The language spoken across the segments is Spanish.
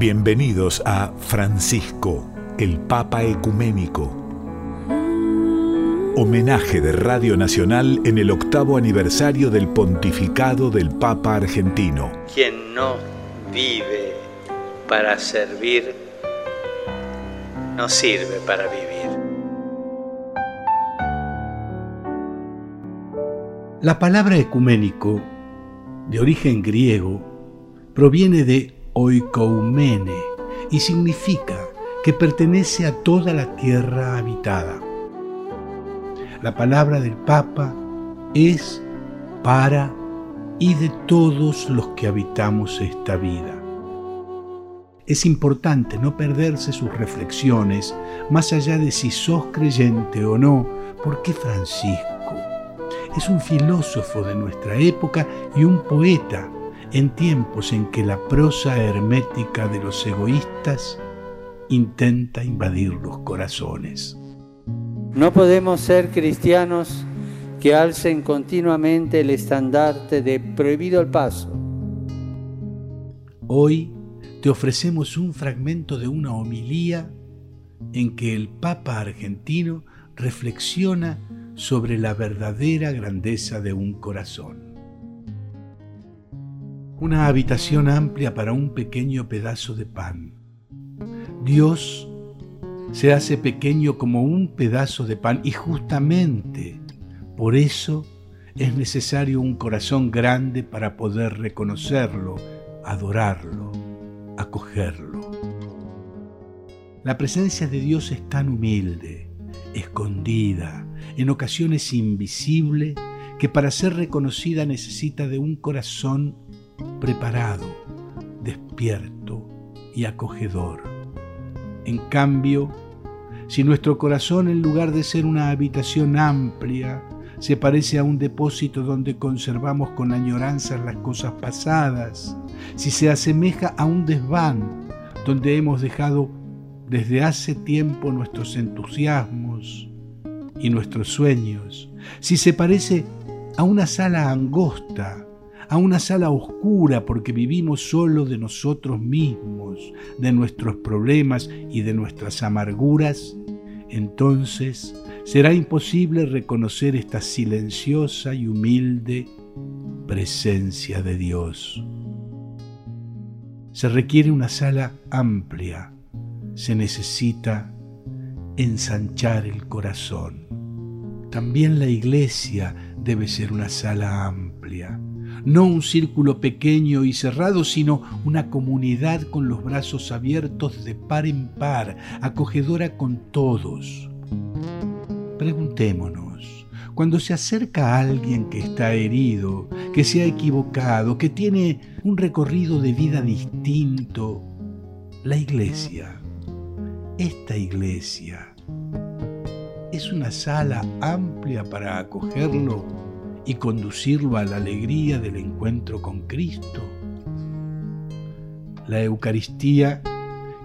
Bienvenidos a Francisco, el Papa Ecuménico. Homenaje de Radio Nacional en el octavo aniversario del pontificado del Papa argentino. Quien no vive para servir, no sirve para vivir. La palabra ecuménico, de origen griego, proviene de oikoumene y significa que pertenece a toda la tierra habitada. La palabra del Papa es para y de todos los que habitamos esta vida. Es importante no perderse sus reflexiones, más allá de si sos creyente o no, porque Francisco es un filósofo de nuestra época y un poeta en tiempos en que la prosa hermética de los egoístas intenta invadir los corazones. No podemos ser cristianos que alcen continuamente el estandarte de prohibido el paso. Hoy te ofrecemos un fragmento de una homilía en que el Papa argentino reflexiona sobre la verdadera grandeza de un corazón una habitación amplia para un pequeño pedazo de pan. Dios se hace pequeño como un pedazo de pan y justamente por eso es necesario un corazón grande para poder reconocerlo, adorarlo, acogerlo. La presencia de Dios es tan humilde, escondida, en ocasiones invisible, que para ser reconocida necesita de un corazón preparado, despierto y acogedor. En cambio, si nuestro corazón en lugar de ser una habitación amplia, se parece a un depósito donde conservamos con añoranza las cosas pasadas, si se asemeja a un desván donde hemos dejado desde hace tiempo nuestros entusiasmos y nuestros sueños, si se parece a una sala angosta a una sala oscura porque vivimos solo de nosotros mismos, de nuestros problemas y de nuestras amarguras, entonces será imposible reconocer esta silenciosa y humilde presencia de Dios. Se requiere una sala amplia, se necesita ensanchar el corazón. También la iglesia debe ser una sala amplia no un círculo pequeño y cerrado, sino una comunidad con los brazos abiertos de par en par, acogedora con todos. Preguntémonos, cuando se acerca a alguien que está herido, que se ha equivocado, que tiene un recorrido de vida distinto, la iglesia, esta iglesia, es una sala amplia para acogerlo y conducirlo a la alegría del encuentro con Cristo. La Eucaristía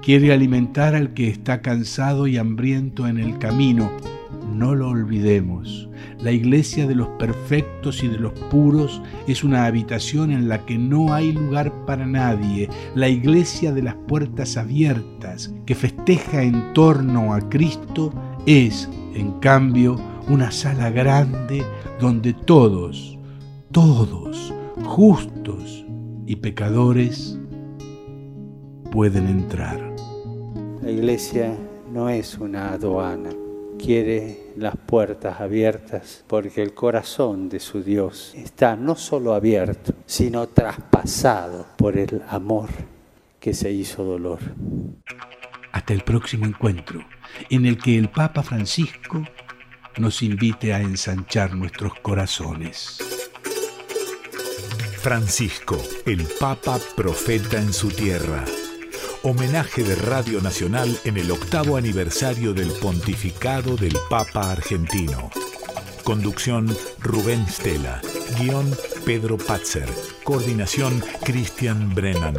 quiere alimentar al que está cansado y hambriento en el camino. No lo olvidemos. La iglesia de los perfectos y de los puros es una habitación en la que no hay lugar para nadie. La iglesia de las puertas abiertas, que festeja en torno a Cristo, es, en cambio, una sala grande donde todos, todos, justos y pecadores, pueden entrar. La iglesia no es una aduana, quiere las puertas abiertas porque el corazón de su Dios está no solo abierto, sino traspasado por el amor que se hizo dolor. Hasta el próximo encuentro, en el que el Papa Francisco nos invite a ensanchar nuestros corazones. Francisco, el Papa Profeta en su tierra. Homenaje de Radio Nacional en el octavo aniversario del pontificado del Papa argentino. Conducción Rubén Stella. Guión Pedro Patzer. Coordinación Cristian Brennan.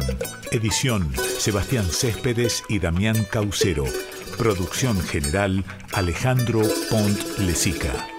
Edición Sebastián Céspedes y Damián Caucero. Producción general Alejandro Pont Lesica.